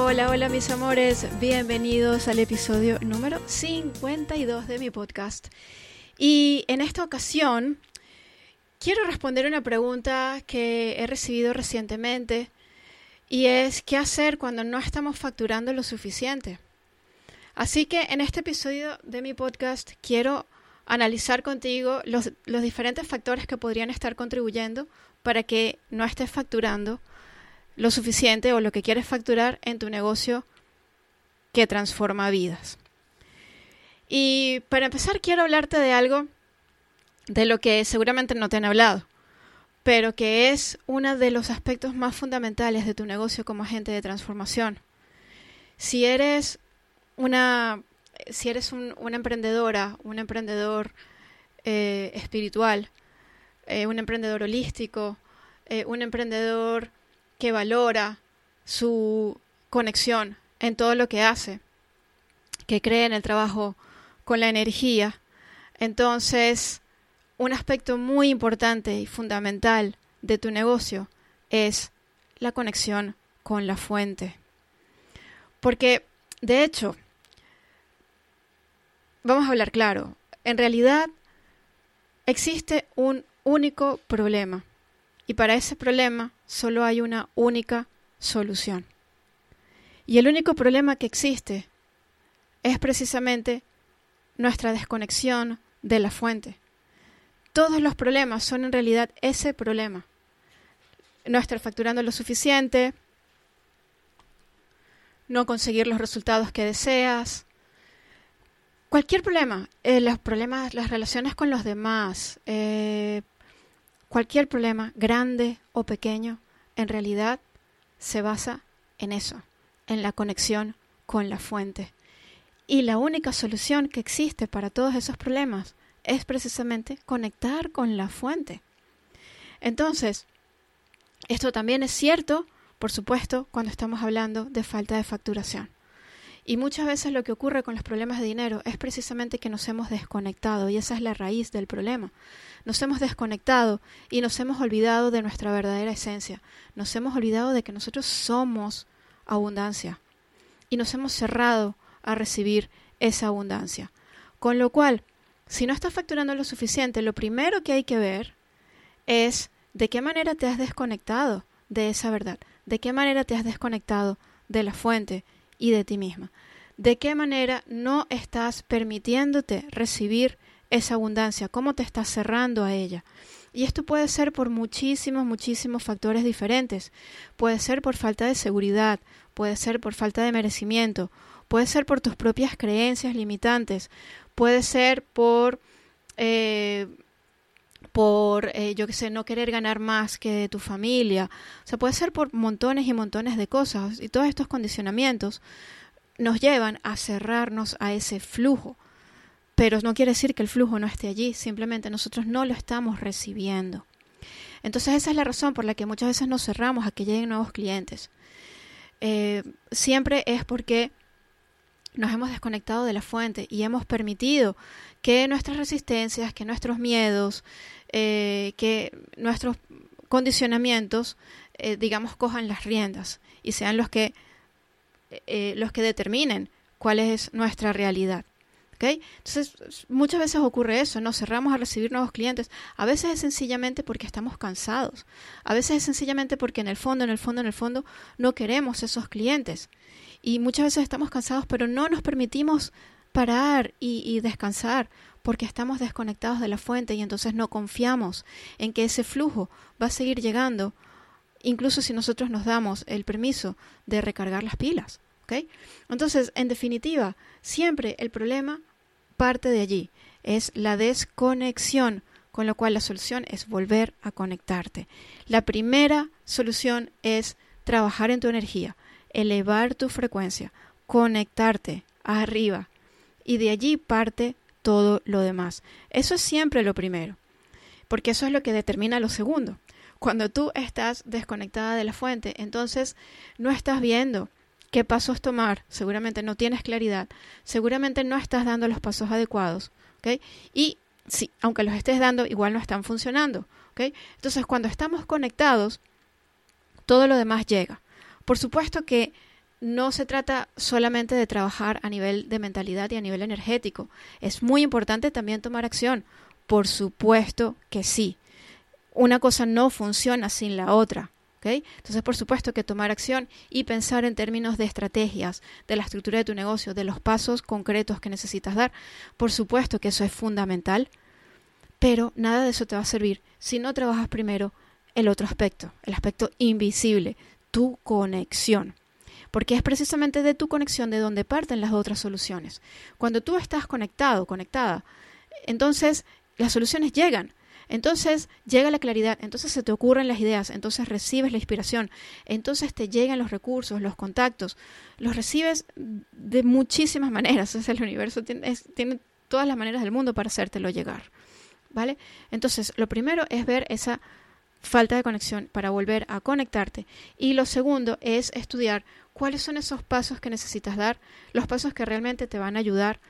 Hola, hola mis amores, bienvenidos al episodio número 52 de mi podcast. Y en esta ocasión quiero responder una pregunta que he recibido recientemente y es ¿qué hacer cuando no estamos facturando lo suficiente? Así que en este episodio de mi podcast quiero analizar contigo los, los diferentes factores que podrían estar contribuyendo para que no estés facturando lo suficiente o lo que quieres facturar en tu negocio que transforma vidas. Y para empezar quiero hablarte de algo de lo que seguramente no te han hablado, pero que es uno de los aspectos más fundamentales de tu negocio como agente de transformación. Si eres una, si eres una emprendedora, un emprendedor eh, espiritual, eh, un emprendedor holístico, eh, un emprendedor que valora su conexión en todo lo que hace, que cree en el trabajo con la energía. Entonces, un aspecto muy importante y fundamental de tu negocio es la conexión con la fuente. Porque, de hecho, vamos a hablar claro, en realidad existe un único problema y para ese problema solo hay una única solución. Y el único problema que existe es precisamente nuestra desconexión de la fuente. Todos los problemas son en realidad ese problema. No estar facturando lo suficiente, no conseguir los resultados que deseas. Cualquier problema, eh, los problemas, las relaciones con los demás, eh, Cualquier problema, grande o pequeño, en realidad se basa en eso, en la conexión con la fuente. Y la única solución que existe para todos esos problemas es precisamente conectar con la fuente. Entonces, esto también es cierto, por supuesto, cuando estamos hablando de falta de facturación. Y muchas veces lo que ocurre con los problemas de dinero es precisamente que nos hemos desconectado y esa es la raíz del problema. Nos hemos desconectado y nos hemos olvidado de nuestra verdadera esencia. Nos hemos olvidado de que nosotros somos abundancia y nos hemos cerrado a recibir esa abundancia. Con lo cual, si no estás facturando lo suficiente, lo primero que hay que ver es de qué manera te has desconectado de esa verdad, de qué manera te has desconectado de la fuente y de ti misma. ¿De qué manera no estás permitiéndote recibir esa abundancia? ¿Cómo te estás cerrando a ella? Y esto puede ser por muchísimos, muchísimos factores diferentes. Puede ser por falta de seguridad, puede ser por falta de merecimiento, puede ser por tus propias creencias limitantes, puede ser por, eh, por eh, yo qué sé, no querer ganar más que tu familia. O sea, puede ser por montones y montones de cosas. Y todos estos condicionamientos nos llevan a cerrarnos a ese flujo. Pero no quiere decir que el flujo no esté allí, simplemente nosotros no lo estamos recibiendo. Entonces esa es la razón por la que muchas veces nos cerramos a que lleguen nuevos clientes. Eh, siempre es porque nos hemos desconectado de la fuente y hemos permitido que nuestras resistencias, que nuestros miedos, eh, que nuestros condicionamientos, eh, digamos, cojan las riendas y sean los que eh, los que determinen cuál es nuestra realidad. Entonces, muchas veces ocurre eso, nos cerramos a recibir nuevos clientes. A veces es sencillamente porque estamos cansados. A veces es sencillamente porque en el fondo, en el fondo, en el fondo, no queremos esos clientes. Y muchas veces estamos cansados, pero no nos permitimos parar y descansar porque estamos desconectados de la fuente y entonces no confiamos en que ese flujo va a seguir llegando incluso si nosotros nos damos el permiso de recargar las pilas. Entonces, en definitiva, siempre el problema parte de allí, es la desconexión, con lo cual la solución es volver a conectarte. La primera solución es trabajar en tu energía, elevar tu frecuencia, conectarte arriba. Y de allí parte todo lo demás. Eso es siempre lo primero, porque eso es lo que determina lo segundo. Cuando tú estás desconectada de la fuente, entonces no estás viendo qué pasos tomar, seguramente no tienes claridad, seguramente no estás dando los pasos adecuados. Y sí, aunque los estés dando, igual no están funcionando, ¿ok? Entonces, cuando estamos conectados, todo lo demás llega. Por supuesto que no se trata solamente de trabajar a nivel de mentalidad y a nivel energético. Es muy importante también tomar acción. Por supuesto que sí. Una cosa no funciona sin la otra. Entonces, por supuesto que tomar acción y pensar en términos de estrategias, de la estructura de tu negocio, de los pasos concretos que necesitas dar, por supuesto que eso es fundamental, pero nada de eso te va a servir si no trabajas primero el otro aspecto, el aspecto invisible, tu conexión. Porque es precisamente de tu conexión de donde parten las otras soluciones. Cuando tú estás conectado, conectada, entonces las soluciones llegan. Entonces llega la claridad, entonces se te ocurren las ideas, entonces recibes la inspiración, entonces te llegan los recursos, los contactos, los recibes de muchísimas maneras. Es el universo tiene, tiene todas las maneras del mundo para hacértelo llegar. ¿Vale? Entonces, lo primero es ver esa falta de conexión para volver a conectarte. Y lo segundo es estudiar cuáles son esos pasos que necesitas dar, los pasos que realmente te van a ayudar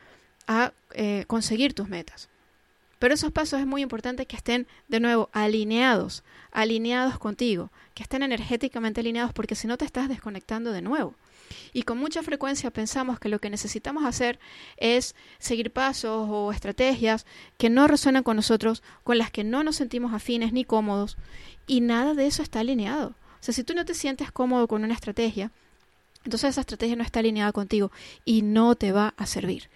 a eh, conseguir tus metas. Pero esos pasos es muy importante que estén de nuevo alineados, alineados contigo, que estén energéticamente alineados porque si no te estás desconectando de nuevo. Y con mucha frecuencia pensamos que lo que necesitamos hacer es seguir pasos o estrategias que no resuenan con nosotros, con las que no nos sentimos afines ni cómodos, y nada de eso está alineado. O sea, si tú no te sientes cómodo con una estrategia, entonces esa estrategia no está alineada contigo y no te va a servir.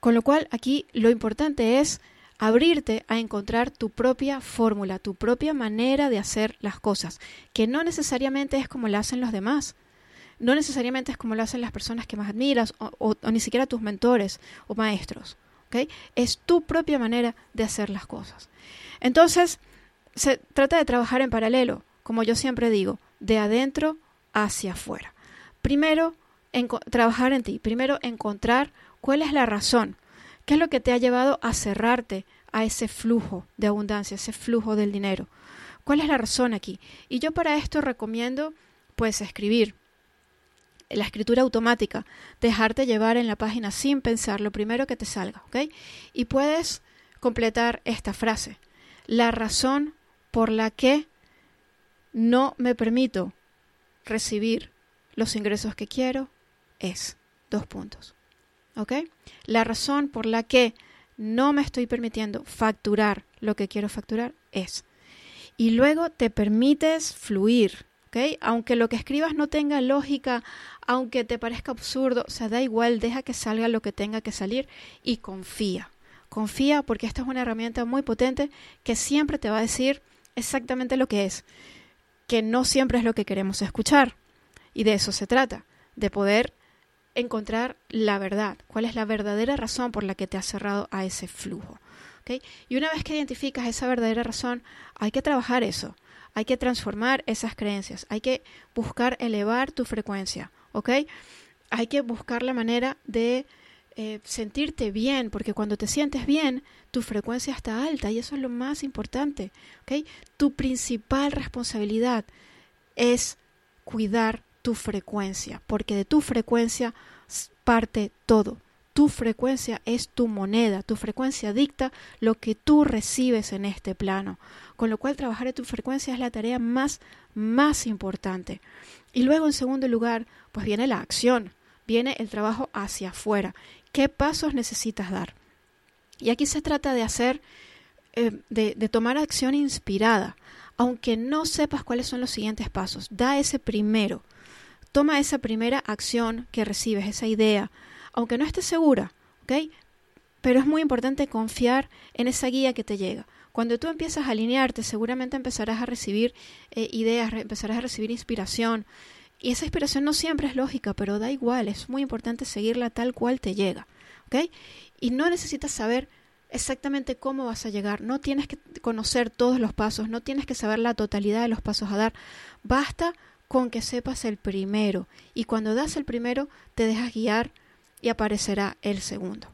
Con lo cual, aquí lo importante es abrirte a encontrar tu propia fórmula, tu propia manera de hacer las cosas, que no necesariamente es como la hacen los demás, no necesariamente es como lo hacen las personas que más admiras o, ni siquiera tus mentores o maestros. ¿okay? Es tu propia manera de hacer las cosas. Entonces, se trata de trabajar en paralelo, como yo siempre digo, de adentro hacia afuera. Primero, trabajar en ti. Primero, encontrar cuál es la razón ¿Qué es lo que te ha llevado a cerrarte a ese flujo de abundancia, ese flujo del dinero? ¿Cuál es la razón aquí? Y yo para esto recomiendo pues escribir. La escritura automática, dejarte llevar en la página sin pensar lo primero que te salga, ¿ok? Y puedes completar esta frase. La razón por la que no me permito recibir los ingresos que quiero es dos puntos. ¿Ok? La razón por la que no me estoy permitiendo facturar lo que quiero facturar es. Y luego te permites fluir, Aunque lo que escribas no tenga lógica, aunque te parezca absurdo, o sea, da igual, deja que salga lo que tenga que salir y confía. Confía porque esta es una herramienta muy potente que siempre te va a decir exactamente lo que es, que no siempre es lo que queremos escuchar. Y de eso se trata, de poder encontrar la verdad, cuál es la verdadera razón por la que te has cerrado a ese flujo. Y una vez que identificas esa verdadera razón, hay que trabajar eso, hay que transformar esas creencias, hay que buscar elevar tu frecuencia, ¿ok? Hay que buscar la manera de eh, sentirte bien, porque cuando te sientes bien, tu frecuencia está alta y eso es lo más importante, ¿ok? Tu principal responsabilidad es cuidar tu frecuencia, porque de tu frecuencia parte todo. Tu frecuencia es tu moneda, tu frecuencia dicta lo que tú recibes en este plano, con lo cual trabajar en tu frecuencia es la tarea más, más importante. Y luego, en segundo lugar, pues viene la acción, viene el trabajo hacia afuera. ¿Qué pasos necesitas dar? Y aquí se trata de hacer, eh, de, de tomar acción inspirada, aunque no sepas cuáles son los siguientes pasos. Da ese primero toma esa primera acción que recibes, esa idea, aunque no estés segura, ¿ok? Pero es muy importante confiar en esa guía que te llega. Cuando tú empiezas a alinearte, seguramente empezarás a recibir eh, ideas, empezarás a recibir inspiración. Y esa inspiración no siempre es lógica, pero da igual, es muy importante seguirla tal cual te llega. ¿ok? Y no necesitas saber exactamente cómo vas a llegar, no tienes que conocer todos los pasos, no tienes que saber la totalidad de los pasos a dar. Basta con que sepas el primero y cuando das el primero te dejas guiar y aparecerá el segundo.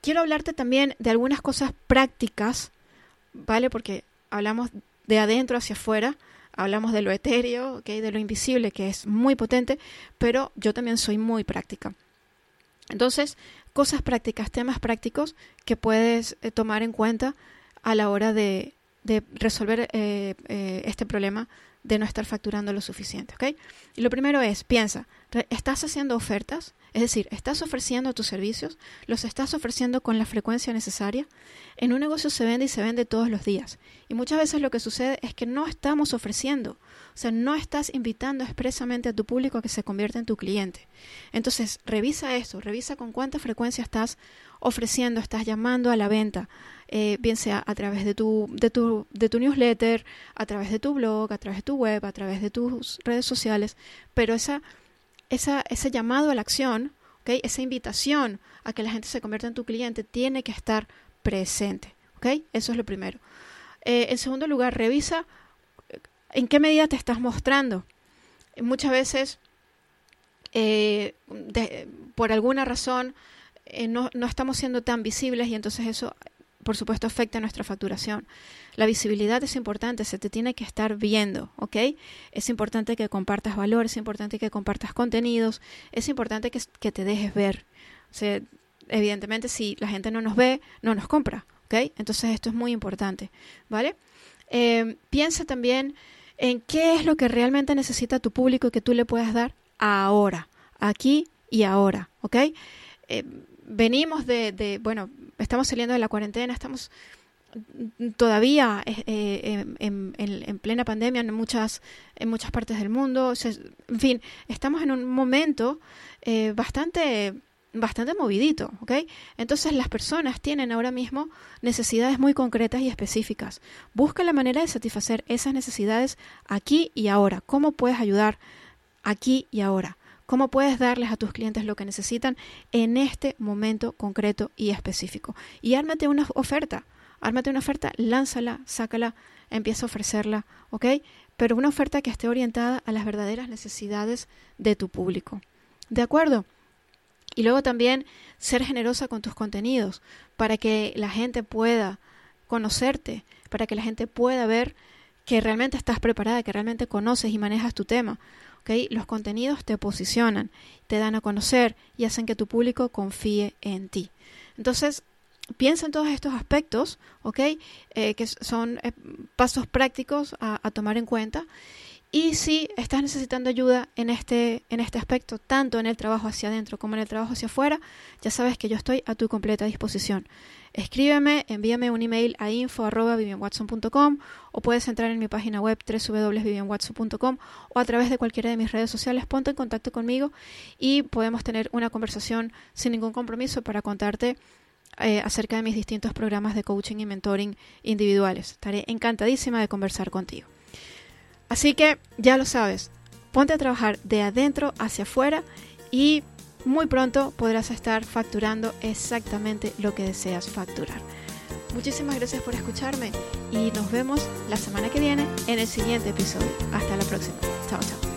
Quiero hablarte también de algunas cosas prácticas, ¿vale? Porque hablamos de adentro hacia afuera, hablamos de lo etéreo, ¿ok? de lo invisible, que es muy potente, pero yo también soy muy práctica. Entonces, cosas prácticas, temas prácticos que puedes eh, tomar en cuenta a la hora de, resolver eh, eh, este problema de no estar facturando lo suficiente. Y lo primero es, piensa, ¿estás haciendo ofertas? Es decir, ¿estás ofreciendo tus servicios? ¿Los estás ofreciendo con la frecuencia necesaria? En un negocio se vende y se vende todos los días. Y muchas veces lo que sucede es que no estamos ofreciendo. O sea, no estás invitando expresamente a tu público a que se convierta en tu cliente. Entonces, revisa eso, revisa con cuánta frecuencia estás ofreciendo, estás llamando a la venta, eh, bien sea a través de, tu, de tu newsletter, a través de tu blog, a través de tu web, a través de tus redes sociales, pero esa esa, ese llamado a la acción, ¿okay? esa invitación a que la gente se convierta en tu cliente, tiene que estar presente. Eso es lo primero. Eh, en segundo lugar, revisa eh, en qué medida te estás mostrando. Muchas veces, eh, por alguna razón, no, no, estamos siendo tan visibles y entonces eso por supuesto, afecta nuestra facturación. La visibilidad es importante, se te tiene que estar viendo, ¿ok? Es importante que compartas valor, es importante que compartas contenidos, es importante que, te dejes ver. O evidentemente, si la gente no nos ve, no nos compra, ¿ok? Entonces, esto es muy importante, ¿vale? Eh, piensa también en qué es lo que realmente necesita tu público y que tú le puedas dar ahora, aquí y ahora, ¿ok? Eh, venimos de, bueno, estamos saliendo de la cuarentena, estamos todavía eh, eh, en, plena pandemia en muchas, en muchas partes del mundo. en fin, estamos en un momento eh, bastante bastante movidito, ¿ok? Entonces las personas tienen ahora mismo necesidades muy concretas y específicas. Busca la manera de satisfacer esas necesidades aquí y ahora. ¿Cómo puedes ayudar aquí y ahora? Cómo puedes darles a tus clientes lo que necesitan en este momento concreto y específico. Y ármate una oferta, ármate una oferta, lánzala, sácala, empieza a ofrecerla, ¿ok? Pero una oferta que esté orientada a las verdaderas necesidades de tu público. ¿De acuerdo? Y luego también ser generosa con tus contenidos para que la gente pueda conocerte, para que la gente pueda ver que realmente estás preparada, que realmente conoces y manejas tu tema. Los contenidos te posicionan, te dan a conocer y hacen que tu público confíe en ti. Entonces, piensa en todos estos aspectos. Eh, que son eh, pasos prácticos a, tomar en cuenta. Y si estás necesitando ayuda en este, en este aspecto, tanto en el trabajo hacia adentro como en el trabajo hacia afuera, ya sabes que yo estoy a tu completa disposición. Escríbeme, envíame un email a info.vivianwatson.com o puedes entrar en mi página web www.vivianwatson.com o a través de cualquiera de mis redes sociales, ponte en contacto conmigo y podemos tener una conversación sin ningún compromiso para contarte eh, acerca de mis distintos programas de coaching y mentoring individuales. Estaré encantadísima de conversar contigo. Así que ya lo sabes, ponte a trabajar de adentro hacia afuera y muy pronto podrás estar facturando exactamente lo que deseas facturar. Muchísimas gracias por escucharme y nos vemos la semana que viene en el siguiente episodio. Hasta la próxima. Chao, chao.